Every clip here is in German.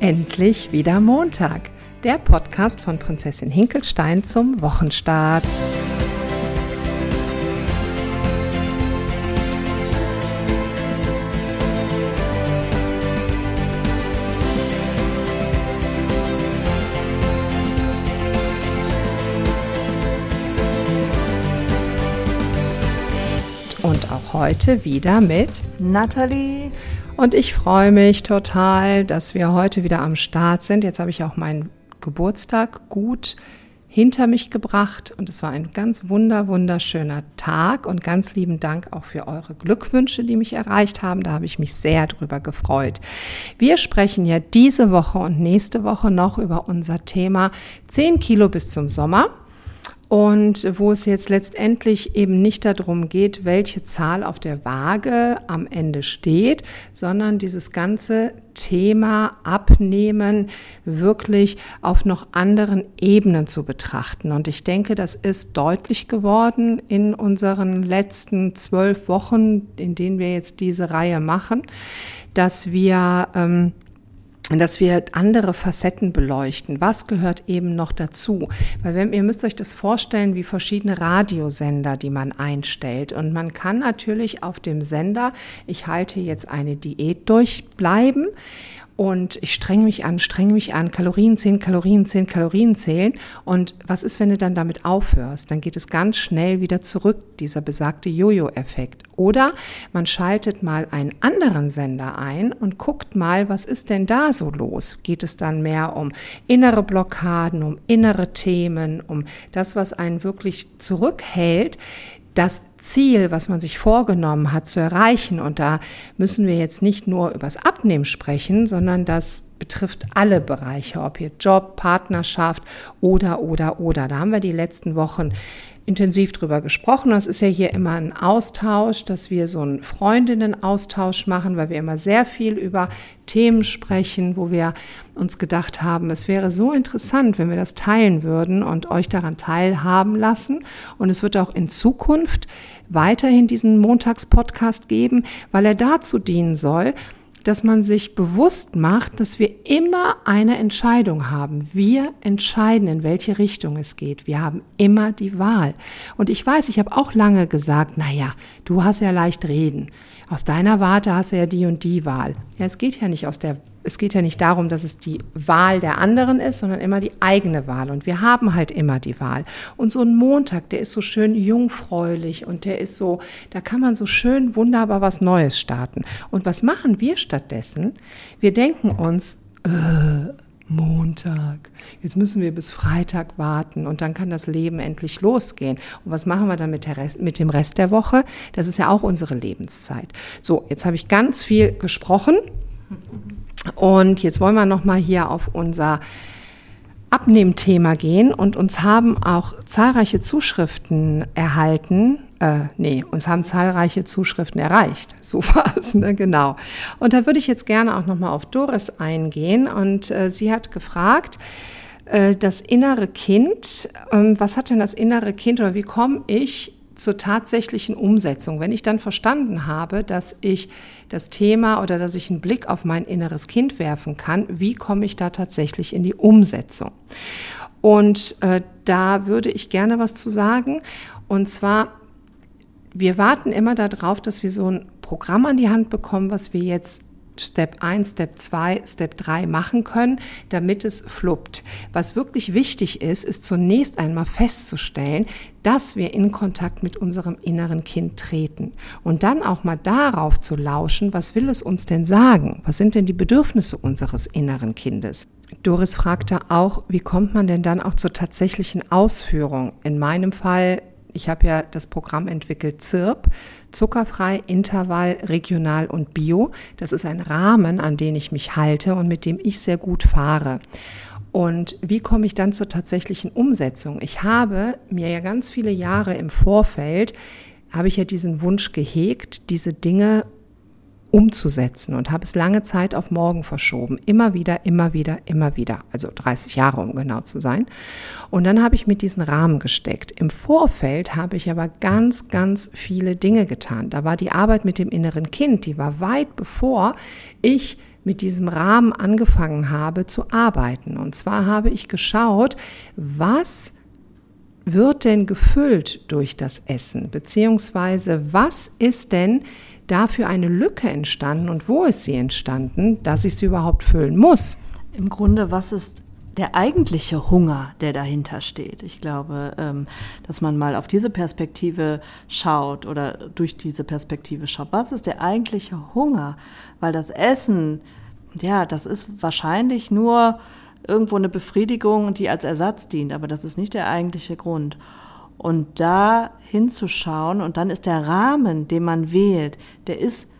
Endlich wieder Montag, der Podcast von Prinzessin Hinkelstein zum Wochenstart. Und auch heute wieder mit Nathalie. Und ich freue mich total, dass wir heute wieder am Start sind. Jetzt habe ich auch meinen Geburtstag gut hinter mich gebracht und es war ein ganz wunder, wunderschöner Tag und ganz lieben Dank auch für eure Glückwünsche, die mich erreicht haben. Da habe ich mich sehr drüber gefreut. Wir sprechen ja diese Woche und nächste Woche noch über unser Thema 10 Kilo bis zum Sommer und wo es jetzt letztendlich eben nicht darum geht, welche Zahl auf der Waage am Ende steht, sondern dieses ganze Thema Abnehmen wirklich auf noch anderen Ebenen zu betrachten. Und ich denke, das ist deutlich geworden in unseren letzten zwölf Wochen, in denen wir jetzt diese Reihe machen, dass wir ähm, dass wir andere Facetten beleuchten. Was gehört eben noch dazu? Weil wenn, ihr müsst euch das vorstellen wie verschiedene Radiosender, die man einstellt. Und man kann natürlich auf dem Sender, ich halte jetzt eine Diät durchbleiben und ich strenge mich an, strenge mich an, Kalorien zählen, Kalorien zählen, Kalorien zählen. Und was ist, wenn du dann damit aufhörst? Dann geht es ganz schnell wieder zurück, dieser besagte Jojo-Effekt. Oder man schaltet mal einen anderen Sender ein und guckt mal, was ist denn da so los? Geht es dann mehr um innere Blockaden, um innere Themen, um das, was einen wirklich zurückhält? Das Ziel, was man sich vorgenommen hat zu erreichen. Und da müssen wir jetzt nicht nur übers Abnehmen sprechen, sondern das betrifft alle Bereiche, ob ihr Job, Partnerschaft oder, oder, oder. Da haben wir die letzten Wochen intensiv drüber gesprochen. Das ist ja hier immer ein Austausch, dass wir so einen Freundinnen-Austausch machen, weil wir immer sehr viel über Themen sprechen, wo wir uns gedacht haben, es wäre so interessant, wenn wir das teilen würden und euch daran teilhaben lassen. Und es wird auch in Zukunft weiterhin diesen Montagspodcast geben, weil er dazu dienen soll, dass man sich bewusst macht, dass wir immer eine Entscheidung haben. Wir entscheiden, in welche Richtung es geht. Wir haben immer die Wahl. Und ich weiß, ich habe auch lange gesagt, na ja, du hast ja leicht reden. Aus deiner Warte hast du ja die und die Wahl. Ja, es geht ja nicht aus der es geht ja nicht darum, dass es die Wahl der anderen ist, sondern immer die eigene Wahl. Und wir haben halt immer die Wahl. Und so ein Montag, der ist so schön jungfräulich und der ist so, da kann man so schön wunderbar was Neues starten. Und was machen wir stattdessen? Wir denken uns, äh, Montag. Jetzt müssen wir bis Freitag warten und dann kann das Leben endlich losgehen. Und was machen wir dann mit, Rest, mit dem Rest der Woche? Das ist ja auch unsere Lebenszeit. So, jetzt habe ich ganz viel gesprochen. Und jetzt wollen wir nochmal hier auf unser Abnehmthema gehen und uns haben auch zahlreiche Zuschriften erhalten. Äh, nee, uns haben zahlreiche Zuschriften erreicht. So war es, ne? genau. Und da würde ich jetzt gerne auch nochmal auf Doris eingehen. Und äh, sie hat gefragt, äh, das innere Kind, ähm, was hat denn das innere Kind oder wie komme ich zur tatsächlichen Umsetzung. Wenn ich dann verstanden habe, dass ich das Thema oder dass ich einen Blick auf mein inneres Kind werfen kann, wie komme ich da tatsächlich in die Umsetzung? Und äh, da würde ich gerne was zu sagen. Und zwar, wir warten immer darauf, dass wir so ein Programm an die Hand bekommen, was wir jetzt Step 1, Step 2, Step 3 machen können, damit es fluppt. Was wirklich wichtig ist, ist zunächst einmal festzustellen, dass wir in Kontakt mit unserem inneren Kind treten und dann auch mal darauf zu lauschen, was will es uns denn sagen? Was sind denn die Bedürfnisse unseres inneren Kindes? Doris fragte auch, wie kommt man denn dann auch zur tatsächlichen Ausführung? In meinem Fall ich habe ja das Programm entwickelt ZIRP, zuckerfrei, intervall, regional und bio. Das ist ein Rahmen, an den ich mich halte und mit dem ich sehr gut fahre. Und wie komme ich dann zur tatsächlichen Umsetzung? Ich habe mir ja ganz viele Jahre im Vorfeld, habe ich ja diesen Wunsch gehegt, diese Dinge umzusetzen und habe es lange Zeit auf morgen verschoben. Immer wieder, immer wieder, immer wieder. Also 30 Jahre, um genau zu sein. Und dann habe ich mit diesen Rahmen gesteckt. Im Vorfeld habe ich aber ganz, ganz viele Dinge getan. Da war die Arbeit mit dem inneren Kind, die war weit bevor ich mit diesem Rahmen angefangen habe zu arbeiten. Und zwar habe ich geschaut, was wird denn gefüllt durch das Essen? Beziehungsweise was ist denn dafür eine Lücke entstanden und wo ist sie entstanden, dass ich sie überhaupt füllen muss? Im Grunde, was ist der eigentliche Hunger, der dahinter steht. Ich glaube, ähm, dass man mal auf diese Perspektive schaut oder durch diese Perspektive schaut. Was ist der eigentliche Hunger? Weil das Essen, ja, das ist wahrscheinlich nur irgendwo eine Befriedigung, die als Ersatz dient, aber das ist nicht der eigentliche Grund. Und da hinzuschauen und dann ist der Rahmen, den man wählt, der ist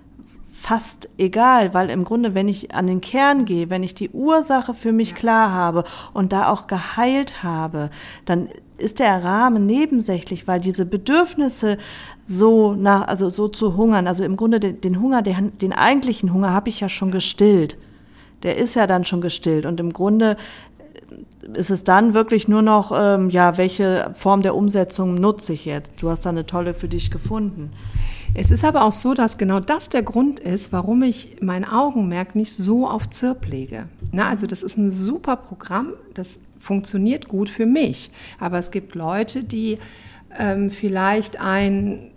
fast egal, weil im Grunde, wenn ich an den Kern gehe, wenn ich die Ursache für mich klar habe und da auch geheilt habe, dann ist der Rahmen nebensächlich, weil diese Bedürfnisse so nach, also so zu hungern, also im Grunde den, den Hunger, den, den eigentlichen Hunger habe ich ja schon gestillt. Der ist ja dann schon gestillt und im Grunde ist es dann wirklich nur noch, ähm, ja, welche Form der Umsetzung nutze ich jetzt? Du hast da eine tolle für dich gefunden. Es ist aber auch so, dass genau das der Grund ist, warum ich mein Augenmerk nicht so auf Zirp lege. Na, also das ist ein super Programm, das funktioniert gut für mich. Aber es gibt Leute, die ähm, vielleicht ein,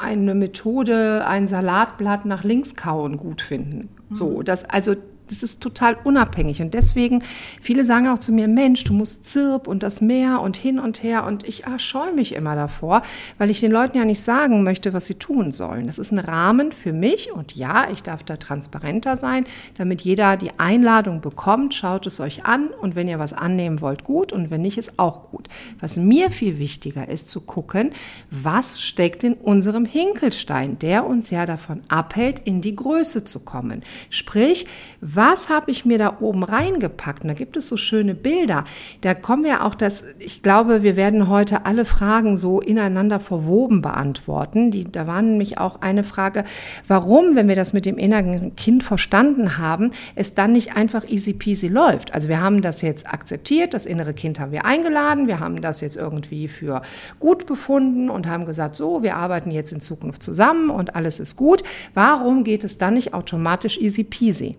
eine Methode, ein Salatblatt nach links kauen gut finden. So, mhm. das, also das ist total unabhängig. Und deswegen, viele sagen auch zu mir, Mensch, du musst Zirp und das Meer und hin und her. Und ich ah, scheue mich immer davor, weil ich den Leuten ja nicht sagen möchte, was sie tun sollen. Das ist ein Rahmen für mich. Und ja, ich darf da transparenter sein, damit jeder die Einladung bekommt. Schaut es euch an. Und wenn ihr was annehmen wollt, gut. Und wenn nicht, ist auch gut. Was mir viel wichtiger ist, zu gucken, was steckt in unserem Hinkelstein, der uns ja davon abhält, in die Größe zu kommen. Sprich, was habe ich mir da oben reingepackt? Und da gibt es so schöne Bilder. Da kommen wir auch das, ich glaube, wir werden heute alle Fragen so ineinander verwoben beantworten. Die, da war nämlich auch eine Frage, warum, wenn wir das mit dem inneren Kind verstanden haben, es dann nicht einfach easy peasy läuft. Also wir haben das jetzt akzeptiert, das innere Kind haben wir eingeladen, wir haben das jetzt irgendwie für gut befunden und haben gesagt, so, wir arbeiten jetzt in Zukunft zusammen und alles ist gut. Warum geht es dann nicht automatisch easy peasy?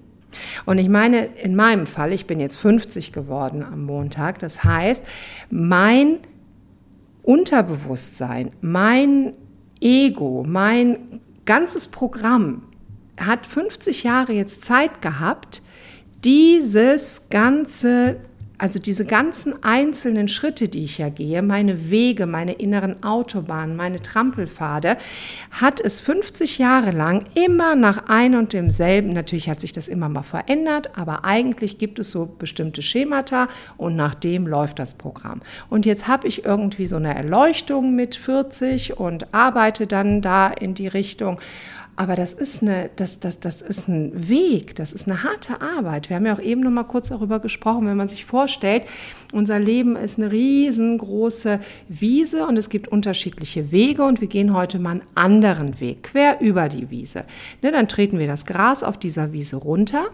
Und ich meine, in meinem Fall, ich bin jetzt 50 geworden am Montag, das heißt, mein Unterbewusstsein, mein Ego, mein ganzes Programm hat 50 Jahre jetzt Zeit gehabt, dieses ganze also diese ganzen einzelnen Schritte, die ich ja gehe, meine Wege, meine inneren Autobahnen, meine Trampelpfade, hat es 50 Jahre lang immer nach ein und demselben, natürlich hat sich das immer mal verändert, aber eigentlich gibt es so bestimmte Schemata und nach dem läuft das Programm. Und jetzt habe ich irgendwie so eine Erleuchtung mit 40 und arbeite dann da in die Richtung aber das ist, eine, das, das, das ist ein Weg, das ist eine harte Arbeit. Wir haben ja auch eben noch mal kurz darüber gesprochen, wenn man sich vorstellt, unser Leben ist eine riesengroße Wiese und es gibt unterschiedliche Wege und wir gehen heute mal einen anderen Weg, quer über die Wiese. Ne, dann treten wir das Gras auf dieser Wiese runter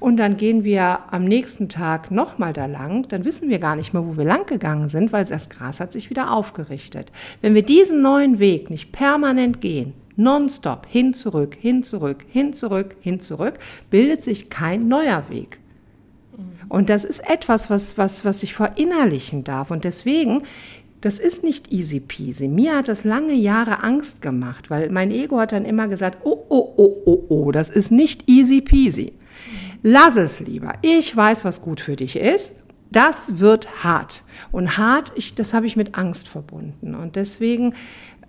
und dann gehen wir am nächsten Tag nochmal da lang, dann wissen wir gar nicht mehr, wo wir lang gegangen sind, weil das Gras hat sich wieder aufgerichtet. Wenn wir diesen neuen Weg nicht permanent gehen, nonstop hin zurück, hin zurück, hin zurück, hin zurück, bildet sich kein neuer Weg. Und das ist etwas, was, was, was ich verinnerlichen darf. Und deswegen, das ist nicht easy peasy. Mir hat das lange Jahre Angst gemacht, weil mein Ego hat dann immer gesagt, oh, oh, oh, oh, oh, das ist nicht easy peasy. Lass es lieber. Ich weiß, was gut für dich ist. Das wird hart. Und hart, ich, das habe ich mit Angst verbunden. Und deswegen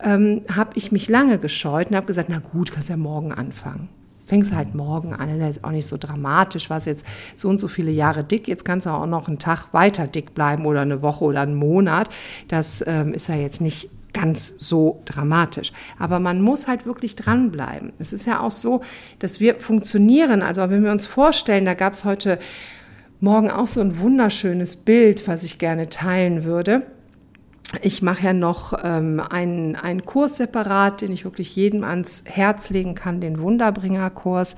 ähm, habe ich mich lange gescheut und habe gesagt, na gut, kannst ja morgen anfangen. Fängst halt morgen an, das ist jetzt auch nicht so dramatisch, warst jetzt so und so viele Jahre dick, jetzt kannst du auch noch einen Tag weiter dick bleiben oder eine Woche oder einen Monat. Das ähm, ist ja jetzt nicht ganz so dramatisch. Aber man muss halt wirklich dranbleiben. Es ist ja auch so, dass wir funktionieren. Also wenn wir uns vorstellen, da gab es heute Morgen auch so ein wunderschönes Bild, was ich gerne teilen würde ich mache ja noch ähm, einen, einen Kurs separat, den ich wirklich jedem ans Herz legen kann, den Wunderbringer-Kurs.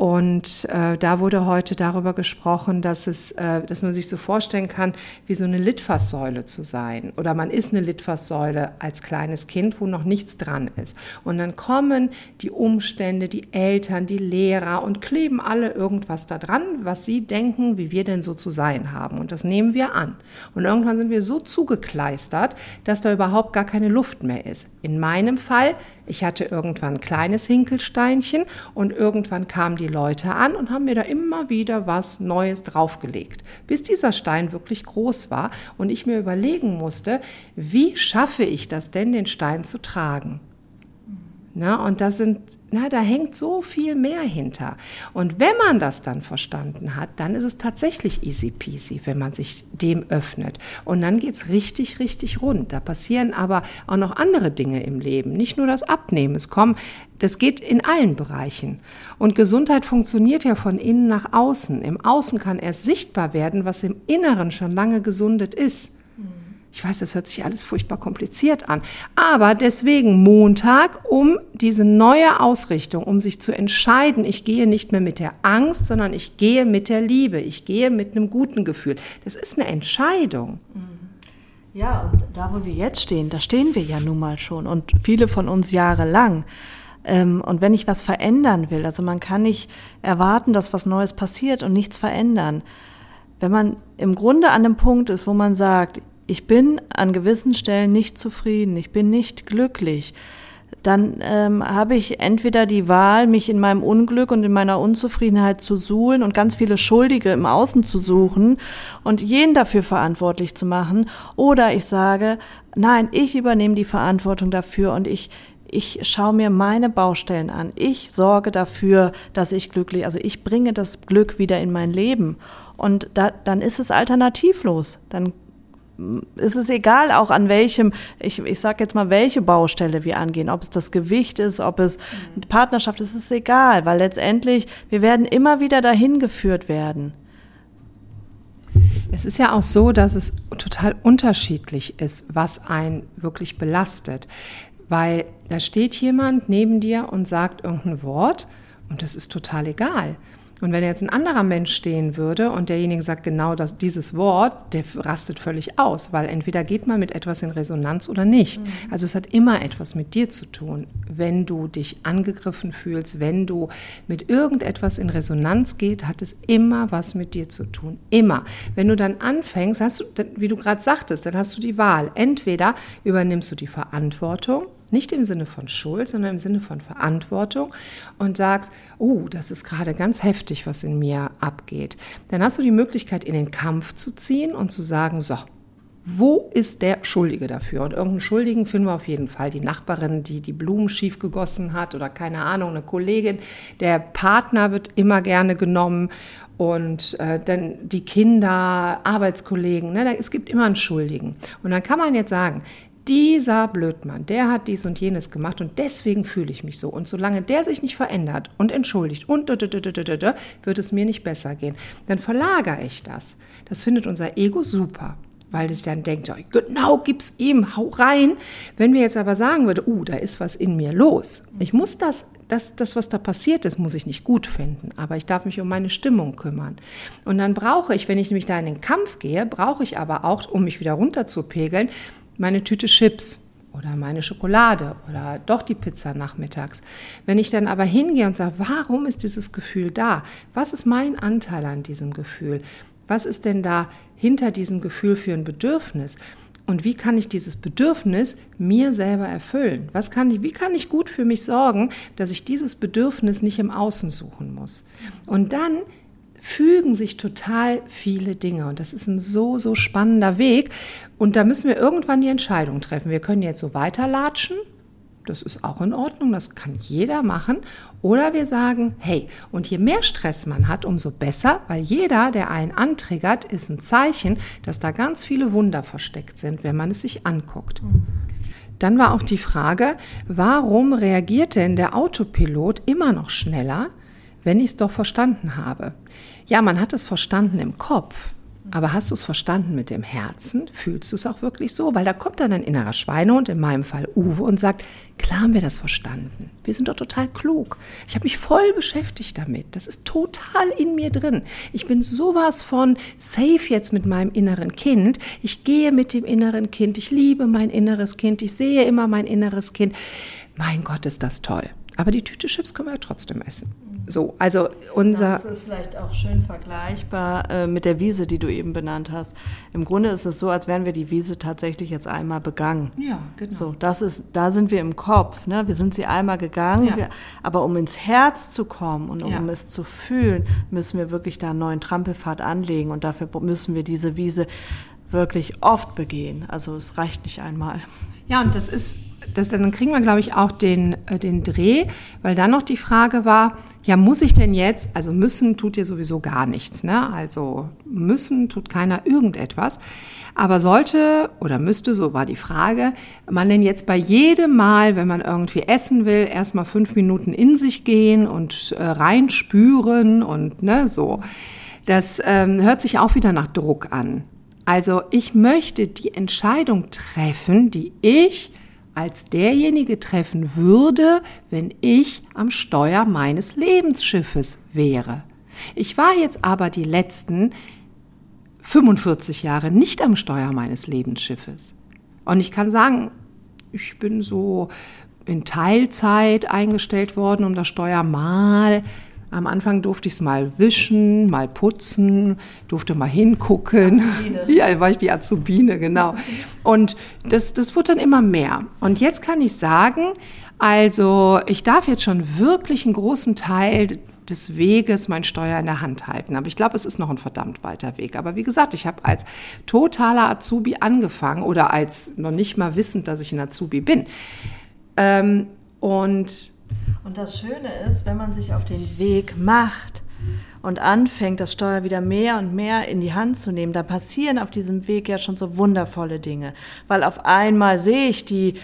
Und äh, da wurde heute darüber gesprochen, dass, es, äh, dass man sich so vorstellen kann, wie so eine Litfaßsäule zu sein. Oder man ist eine Litfaßsäule als kleines Kind, wo noch nichts dran ist. Und dann kommen die Umstände, die Eltern, die Lehrer und kleben alle irgendwas da dran, was sie denken, wie wir denn so zu sein haben. Und das nehmen wir an. Und irgendwann sind wir so zugekleistert, dass da überhaupt gar keine Luft mehr ist. In meinem Fall ich hatte irgendwann ein kleines Hinkelsteinchen und irgendwann kamen die Leute an und haben mir da immer wieder was Neues draufgelegt, bis dieser Stein wirklich groß war und ich mir überlegen musste, wie schaffe ich das denn, den Stein zu tragen? Na, und das sind, na, da hängt so viel mehr hinter. Und wenn man das dann verstanden hat, dann ist es tatsächlich easy peasy, wenn man sich dem öffnet. Und dann geht es richtig, richtig rund. Da passieren aber auch noch andere Dinge im Leben, nicht nur das Abnehmen. Es kommen, das geht in allen Bereichen. Und Gesundheit funktioniert ja von innen nach außen. Im Außen kann erst sichtbar werden, was im Inneren schon lange gesundet ist. Ich weiß, das hört sich alles furchtbar kompliziert an. Aber deswegen Montag, um diese neue Ausrichtung, um sich zu entscheiden, ich gehe nicht mehr mit der Angst, sondern ich gehe mit der Liebe. Ich gehe mit einem guten Gefühl. Das ist eine Entscheidung. Ja, und da, wo wir jetzt stehen, da stehen wir ja nun mal schon und viele von uns jahrelang. Ähm, und wenn ich was verändern will, also man kann nicht erwarten, dass was Neues passiert und nichts verändern. Wenn man im Grunde an dem Punkt ist, wo man sagt, ich bin an gewissen Stellen nicht zufrieden, ich bin nicht glücklich, dann ähm, habe ich entweder die Wahl, mich in meinem Unglück und in meiner Unzufriedenheit zu suhlen und ganz viele Schuldige im Außen zu suchen und jeden dafür verantwortlich zu machen, oder ich sage, nein, ich übernehme die Verantwortung dafür und ich ich schaue mir meine Baustellen an. Ich sorge dafür, dass ich glücklich, also ich bringe das Glück wieder in mein Leben. Und da, dann ist es alternativlos. Dann ist es egal, auch an welchem, ich, ich sage jetzt mal, welche Baustelle wir angehen, ob es das Gewicht ist, ob es mhm. Partnerschaft ist, ist egal, weil letztendlich wir werden immer wieder dahin geführt werden. Es ist ja auch so, dass es total unterschiedlich ist, was einen wirklich belastet. Weil da steht jemand neben dir und sagt irgendein Wort und das ist total egal. Und wenn jetzt ein anderer Mensch stehen würde und derjenige sagt genau das, dieses Wort, der rastet völlig aus, weil entweder geht man mit etwas in Resonanz oder nicht. Mhm. Also es hat immer etwas mit dir zu tun. Wenn du dich angegriffen fühlst, wenn du mit irgendetwas in Resonanz geht, hat es immer was mit dir zu tun. Immer. Wenn du dann anfängst, hast du, wie du gerade sagtest, dann hast du die Wahl. Entweder übernimmst du die Verantwortung nicht im Sinne von Schuld, sondern im Sinne von Verantwortung und sagst, oh, das ist gerade ganz heftig, was in mir abgeht. Dann hast du die Möglichkeit, in den Kampf zu ziehen und zu sagen, so, wo ist der Schuldige dafür? Und irgendeinen Schuldigen finden wir auf jeden Fall. Die Nachbarin, die die Blumen schief gegossen hat oder keine Ahnung, eine Kollegin. Der Partner wird immer gerne genommen und äh, dann die Kinder, Arbeitskollegen. Ne? Es gibt immer einen Schuldigen. Und dann kann man jetzt sagen, dieser Blödmann, der hat dies und jenes gemacht und deswegen fühle ich mich so. Und solange der sich nicht verändert und entschuldigt und wird es mir nicht besser gehen. Dann verlagere ich das. Das findet unser Ego super weil es dann denkt, genau, gib's ihm, hau rein. Wenn wir jetzt aber sagen würde, uh, da ist was in mir los. Ich muss das, das, das, was da passiert ist, muss ich nicht gut finden, aber ich darf mich um meine Stimmung kümmern. Und dann brauche ich, wenn ich nämlich da in den Kampf gehe, brauche ich aber auch, um mich wieder runterzupegeln, meine Tüte Chips oder meine Schokolade oder doch die Pizza nachmittags. Wenn ich dann aber hingehe und sage, warum ist dieses Gefühl da? Was ist mein Anteil an diesem Gefühl? Was ist denn da hinter diesem Gefühl für ein Bedürfnis? Und wie kann ich dieses Bedürfnis mir selber erfüllen? Was kann ich, wie kann ich gut für mich sorgen, dass ich dieses Bedürfnis nicht im Außen suchen muss? Und dann fügen sich total viele Dinge. Und das ist ein so, so spannender Weg. Und da müssen wir irgendwann die Entscheidung treffen. Wir können jetzt so weiterlatschen. Das ist auch in Ordnung, das kann jeder machen. Oder wir sagen, hey, und je mehr Stress man hat, umso besser, weil jeder, der einen antriggert, ist ein Zeichen, dass da ganz viele Wunder versteckt sind, wenn man es sich anguckt. Dann war auch die Frage, warum reagiert denn der Autopilot immer noch schneller, wenn ich es doch verstanden habe? Ja, man hat es verstanden im Kopf. Aber hast du es verstanden mit dem Herzen? Fühlst du es auch wirklich so? Weil da kommt dann ein innerer Schweinehund, in meinem Fall Uwe, und sagt, klar haben wir das verstanden. Wir sind doch total klug. Ich habe mich voll beschäftigt damit. Das ist total in mir drin. Ich bin sowas von safe jetzt mit meinem inneren Kind. Ich gehe mit dem inneren Kind. Ich liebe mein inneres Kind. Ich sehe immer mein inneres Kind. Mein Gott, ist das toll. Aber die Tüte Chips können wir ja trotzdem essen. So, also unser. Das ist vielleicht auch schön vergleichbar äh, mit der Wiese, die du eben benannt hast. Im Grunde ist es so, als wären wir die Wiese tatsächlich jetzt einmal begangen. Ja, genau. So, das ist, da sind wir im Kopf. Ne? Wir sind sie einmal gegangen, ja. wir, aber um ins Herz zu kommen und um ja. es zu fühlen, müssen wir wirklich da einen neuen Trampelpfad anlegen und dafür müssen wir diese Wiese wirklich oft begehen. Also es reicht nicht einmal. Ja, und das ist das, dann kriegen wir, glaube ich, auch den, äh, den Dreh, weil dann noch die Frage war, ja, muss ich denn jetzt, also müssen tut ihr sowieso gar nichts, ne? Also müssen tut keiner irgendetwas. Aber sollte oder müsste, so war die Frage, man denn jetzt bei jedem Mal, wenn man irgendwie essen will, erstmal fünf Minuten in sich gehen und äh, reinspüren und ne, so. Das ähm, hört sich auch wieder nach Druck an. Also ich möchte die Entscheidung treffen, die ich als derjenige treffen würde, wenn ich am Steuer meines Lebensschiffes wäre. Ich war jetzt aber die letzten 45 Jahre nicht am Steuer meines Lebensschiffes. Und ich kann sagen, ich bin so in Teilzeit eingestellt worden, um das Steuer mal am Anfang durfte ich es mal wischen, mal putzen, durfte mal hingucken. Azubine. Ja, war ich die Azubine, genau. Und das, das wurde dann immer mehr. Und jetzt kann ich sagen, also ich darf jetzt schon wirklich einen großen Teil des Weges mein Steuer in der Hand halten. Aber ich glaube, es ist noch ein verdammt weiter Weg. Aber wie gesagt, ich habe als totaler Azubi angefangen oder als noch nicht mal wissend, dass ich ein Azubi bin. Ähm, und und das Schöne ist, wenn man sich auf den Weg macht und anfängt, das Steuer wieder mehr und mehr in die Hand zu nehmen, da passieren auf diesem Weg ja schon so wundervolle Dinge. Weil auf einmal sehe ich die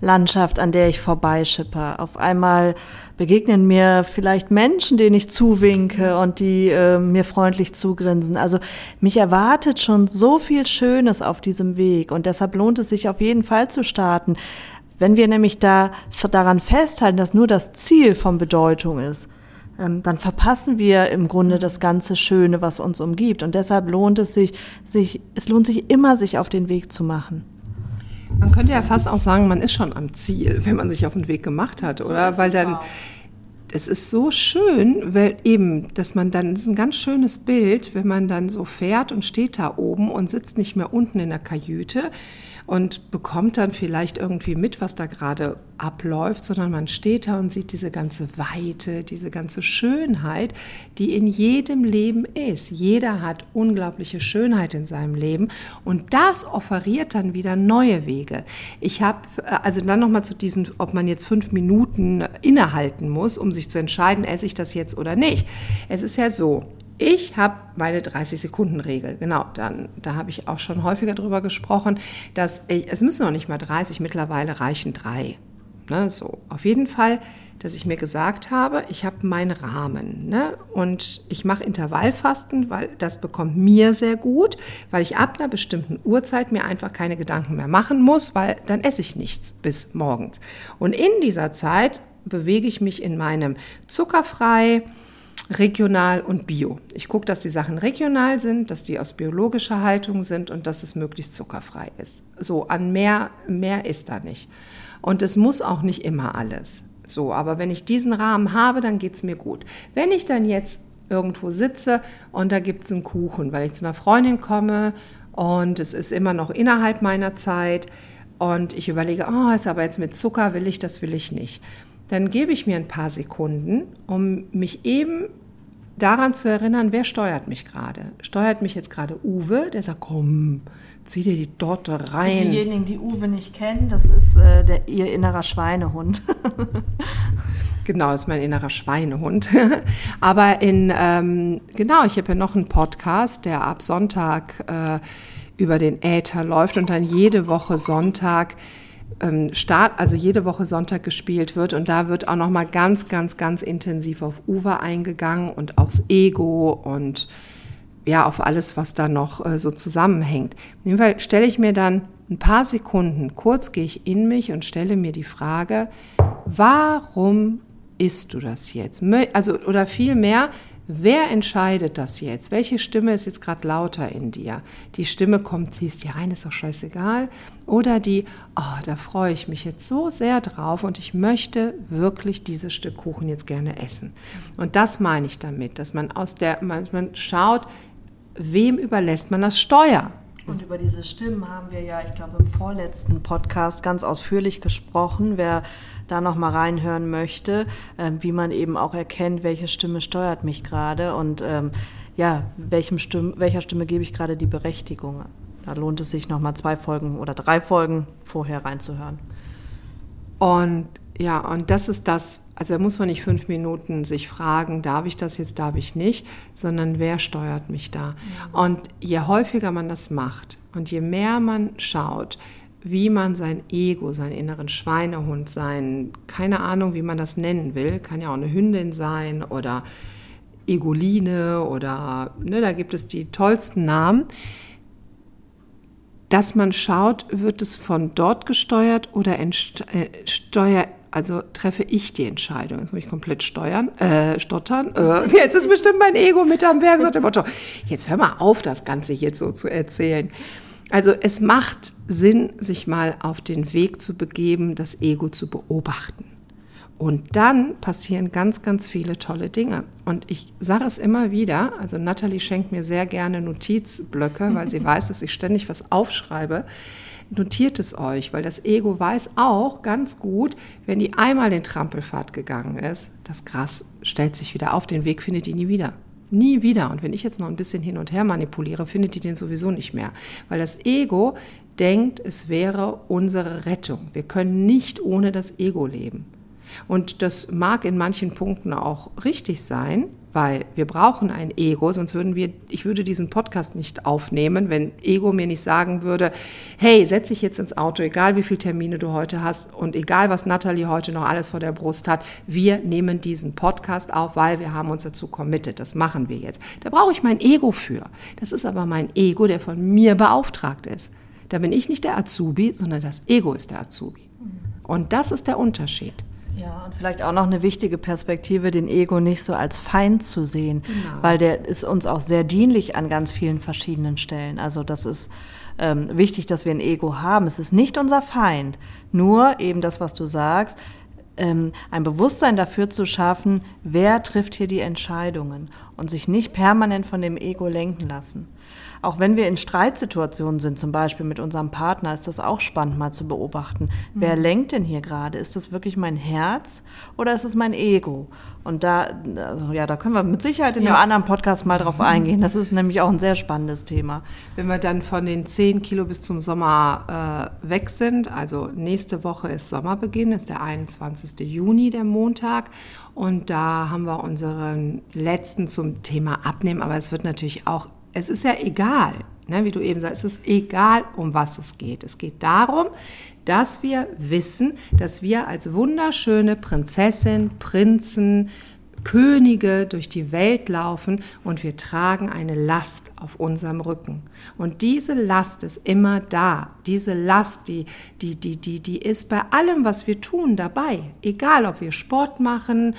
Landschaft, an der ich vorbeischipper. Auf einmal begegnen mir vielleicht Menschen, denen ich zuwinke und die äh, mir freundlich zugrinsen. Also mich erwartet schon so viel Schönes auf diesem Weg und deshalb lohnt es sich auf jeden Fall zu starten. Wenn wir nämlich da daran festhalten, dass nur das Ziel von Bedeutung ist, ähm, dann verpassen wir im Grunde das ganze Schöne, was uns umgibt. Und deshalb lohnt es sich, sich, es lohnt sich immer, sich auf den Weg zu machen. Man könnte ja fast auch sagen, man ist schon am Ziel, wenn man sich auf den Weg gemacht hat, so oder? Weil dann, es ist so schön, weil eben, dass man dann, das ist ein ganz schönes Bild, wenn man dann so fährt und steht da oben und sitzt nicht mehr unten in der Kajüte, und bekommt dann vielleicht irgendwie mit, was da gerade abläuft, sondern man steht da und sieht diese ganze Weite, diese ganze Schönheit, die in jedem Leben ist. Jeder hat unglaubliche Schönheit in seinem Leben und das offeriert dann wieder neue Wege. Ich habe äh, also dann noch mal zu diesen, ob man jetzt fünf Minuten innehalten muss, um sich zu entscheiden, esse ich das jetzt oder nicht. Es ist ja so, ich habe meine 30-Sekunden-Regel. Genau, dann, da habe ich auch schon häufiger drüber gesprochen, dass ich, es müssen noch nicht mal 30, mittlerweile reichen drei. Ne, so, auf jeden Fall, dass ich mir gesagt habe, ich habe meinen Rahmen ne, und ich mache Intervallfasten, weil das bekommt mir sehr gut, weil ich ab einer bestimmten Uhrzeit mir einfach keine Gedanken mehr machen muss, weil dann esse ich nichts bis morgens. Und in dieser Zeit bewege ich mich in meinem zuckerfrei, regional und bio. Ich gucke, dass die Sachen regional sind, dass die aus biologischer Haltung sind und dass es möglichst zuckerfrei ist. So, an mehr, mehr ist da nicht. Und es muss auch nicht immer alles. So, aber wenn ich diesen Rahmen habe, dann geht es mir gut. Wenn ich dann jetzt irgendwo sitze und da gibt es einen Kuchen, weil ich zu einer Freundin komme und es ist immer noch innerhalb meiner Zeit und ich überlege, oh, ist aber jetzt mit Zucker, will ich das, will ich nicht dann gebe ich mir ein paar Sekunden, um mich eben daran zu erinnern, wer steuert mich gerade. Steuert mich jetzt gerade Uwe, der sagt, komm, zieh dir die Dorte rein. Für diejenigen, die Uwe nicht kennen, das ist äh, der, ihr innerer Schweinehund. genau, das ist mein innerer Schweinehund. Aber in, ähm, genau, ich habe ja noch einen Podcast, der ab Sonntag äh, über den Äther läuft und dann jede Woche Sonntag Start, also jede Woche Sonntag gespielt wird. Und da wird auch nochmal ganz, ganz, ganz intensiv auf Uwe eingegangen und aufs Ego und ja, auf alles, was da noch äh, so zusammenhängt. In dem Fall stelle ich mir dann ein paar Sekunden, kurz gehe ich in mich und stelle mir die Frage, warum isst du das jetzt? Also, oder vielmehr, Wer entscheidet das jetzt? Welche Stimme ist jetzt gerade lauter in dir? Die Stimme kommt, ziehst dir rein, ist doch scheißegal. Oder die, oh, da freue ich mich jetzt so sehr drauf und ich möchte wirklich dieses Stück Kuchen jetzt gerne essen. Und das meine ich damit, dass man aus der, man, man schaut, wem überlässt man das Steuer? Und über diese Stimmen haben wir ja, ich glaube, im vorletzten Podcast ganz ausführlich gesprochen. Wer da noch mal reinhören möchte, äh, wie man eben auch erkennt, welche Stimme steuert mich gerade und ähm, ja, welchem Stimme, welcher Stimme gebe ich gerade die Berechtigung. Da lohnt es sich noch mal zwei Folgen oder drei Folgen vorher reinzuhören. Und ja, und das ist das, also da muss man nicht fünf Minuten sich fragen, darf ich das jetzt, darf ich nicht, sondern wer steuert mich da? Mhm. Und je häufiger man das macht und je mehr man schaut, wie man sein Ego, seinen inneren Schweinehund, sein, keine Ahnung, wie man das nennen will, kann ja auch eine Hündin sein oder Egoline oder, ne, da gibt es die tollsten Namen, dass man schaut, wird es von dort gesteuert oder äh, steuer, also treffe ich die Entscheidung. Jetzt muss ich komplett steuern, äh, stottern. Äh, jetzt ist bestimmt mein Ego mit am Berg. So Motto, jetzt hör mal auf, das Ganze jetzt so zu erzählen. Also es macht Sinn, sich mal auf den Weg zu begeben, das Ego zu beobachten. Und dann passieren ganz, ganz viele tolle Dinge. Und ich sage es immer wieder, also Natalie schenkt mir sehr gerne Notizblöcke, weil sie weiß, dass ich ständig was aufschreibe notiert es euch, weil das Ego weiß auch ganz gut, wenn die einmal den Trampelpfad gegangen ist, das Gras stellt sich wieder auf, den Weg findet die nie wieder. Nie wieder. Und wenn ich jetzt noch ein bisschen hin und her manipuliere, findet die den sowieso nicht mehr. Weil das Ego denkt, es wäre unsere Rettung. Wir können nicht ohne das Ego leben. Und das mag in manchen Punkten auch richtig sein, weil wir brauchen ein Ego, sonst würden wir, ich würde diesen Podcast nicht aufnehmen, wenn Ego mir nicht sagen würde, hey, setz dich jetzt ins Auto, egal wie viele Termine du heute hast und egal was Natalie heute noch alles vor der Brust hat, wir nehmen diesen Podcast auf, weil wir haben uns dazu committed, das machen wir jetzt. Da brauche ich mein Ego für. Das ist aber mein Ego, der von mir beauftragt ist. Da bin ich nicht der Azubi, sondern das Ego ist der Azubi. Und das ist der Unterschied. Ja, und vielleicht auch noch eine wichtige Perspektive, den Ego nicht so als Feind zu sehen, genau. weil der ist uns auch sehr dienlich an ganz vielen verschiedenen Stellen. Also das ist ähm, wichtig, dass wir ein Ego haben. Es ist nicht unser Feind, nur eben das, was du sagst, ähm, ein Bewusstsein dafür zu schaffen, wer trifft hier die Entscheidungen und sich nicht permanent von dem Ego lenken lassen. Auch wenn wir in Streitsituationen sind, zum Beispiel mit unserem Partner, ist das auch spannend mal zu beobachten. Mhm. Wer lenkt denn hier gerade? Ist das wirklich mein Herz oder ist es mein Ego? Und da, also ja, da können wir mit Sicherheit in ja. einem anderen Podcast mal drauf eingehen. Das ist nämlich auch ein sehr spannendes Thema. Wenn wir dann von den 10 Kilo bis zum Sommer äh, weg sind, also nächste Woche ist Sommerbeginn, ist der 21. Juni, der Montag. Und da haben wir unseren letzten zum Thema Abnehmen, aber es wird natürlich auch es ist ja egal, ne, wie du eben sagst, es ist egal, um was es geht. Es geht darum, dass wir wissen, dass wir als wunderschöne Prinzessin, Prinzen, Könige durch die Welt laufen und wir tragen eine Last auf unserem Rücken. Und diese Last ist immer da. Diese Last, die, die, die, die, die ist bei allem, was wir tun, dabei. Egal, ob wir Sport machen,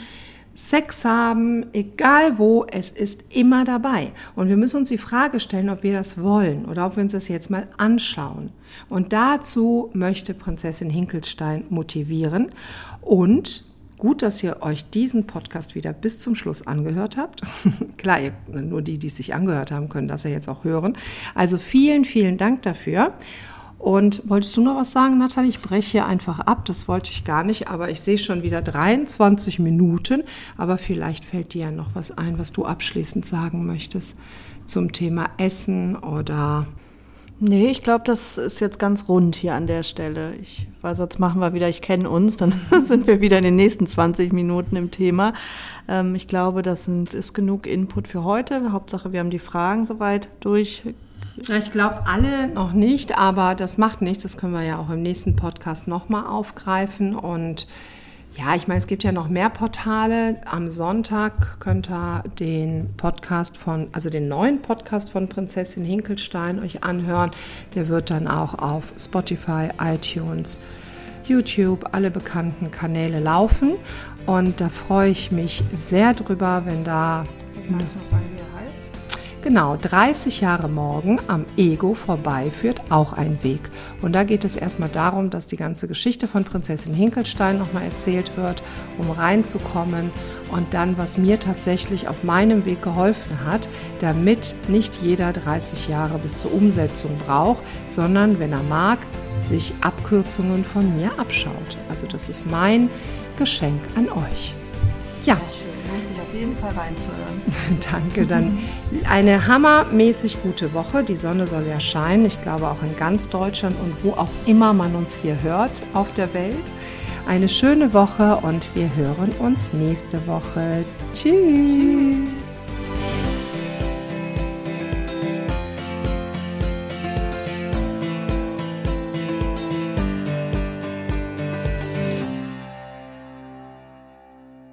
Sex haben, egal wo, es ist immer dabei. Und wir müssen uns die Frage stellen, ob wir das wollen oder ob wir uns das jetzt mal anschauen. Und dazu möchte Prinzessin Hinkelstein motivieren. Und gut, dass ihr euch diesen Podcast wieder bis zum Schluss angehört habt. Klar, nur die, die es sich angehört haben, können das ja jetzt auch hören. Also vielen, vielen Dank dafür. Und wolltest du noch was sagen, Nathalie? Ich breche hier einfach ab, das wollte ich gar nicht, aber ich sehe schon wieder 23 Minuten. Aber vielleicht fällt dir ja noch was ein, was du abschließend sagen möchtest zum Thema Essen oder. Nee, ich glaube, das ist jetzt ganz rund hier an der Stelle. Ich, weil sonst machen wir wieder, ich kenne uns, dann sind wir wieder in den nächsten 20 Minuten im Thema. Ähm, ich glaube, das sind, ist genug Input für heute. Hauptsache, wir haben die Fragen soweit durch ich glaube alle noch nicht, aber das macht nichts. Das können wir ja auch im nächsten Podcast nochmal aufgreifen. Und Ja, ich meine, es gibt ja noch mehr Portale. Am Sonntag könnt ihr den Podcast von, also den neuen Podcast von Prinzessin Hinkelstein euch anhören. Der wird dann auch auf Spotify, iTunes, YouTube, alle bekannten Kanäle laufen. Und da freue ich mich sehr drüber, wenn da. Ich weiß noch sagen, heißt. Genau, 30 Jahre morgen am Ego vorbeiführt auch ein Weg. Und da geht es erstmal darum, dass die ganze Geschichte von Prinzessin Hinkelstein nochmal erzählt wird, um reinzukommen. Und dann, was mir tatsächlich auf meinem Weg geholfen hat, damit nicht jeder 30 Jahre bis zur Umsetzung braucht, sondern wenn er mag, sich Abkürzungen von mir abschaut. Also das ist mein Geschenk an euch. Ja. Jeden Fall reinzuhören. Danke. Dann eine hammermäßig gute Woche. Die Sonne soll ja scheinen. Ich glaube auch in ganz Deutschland und wo auch immer man uns hier hört auf der Welt. Eine schöne Woche und wir hören uns nächste Woche. Tschüss. Tschüss.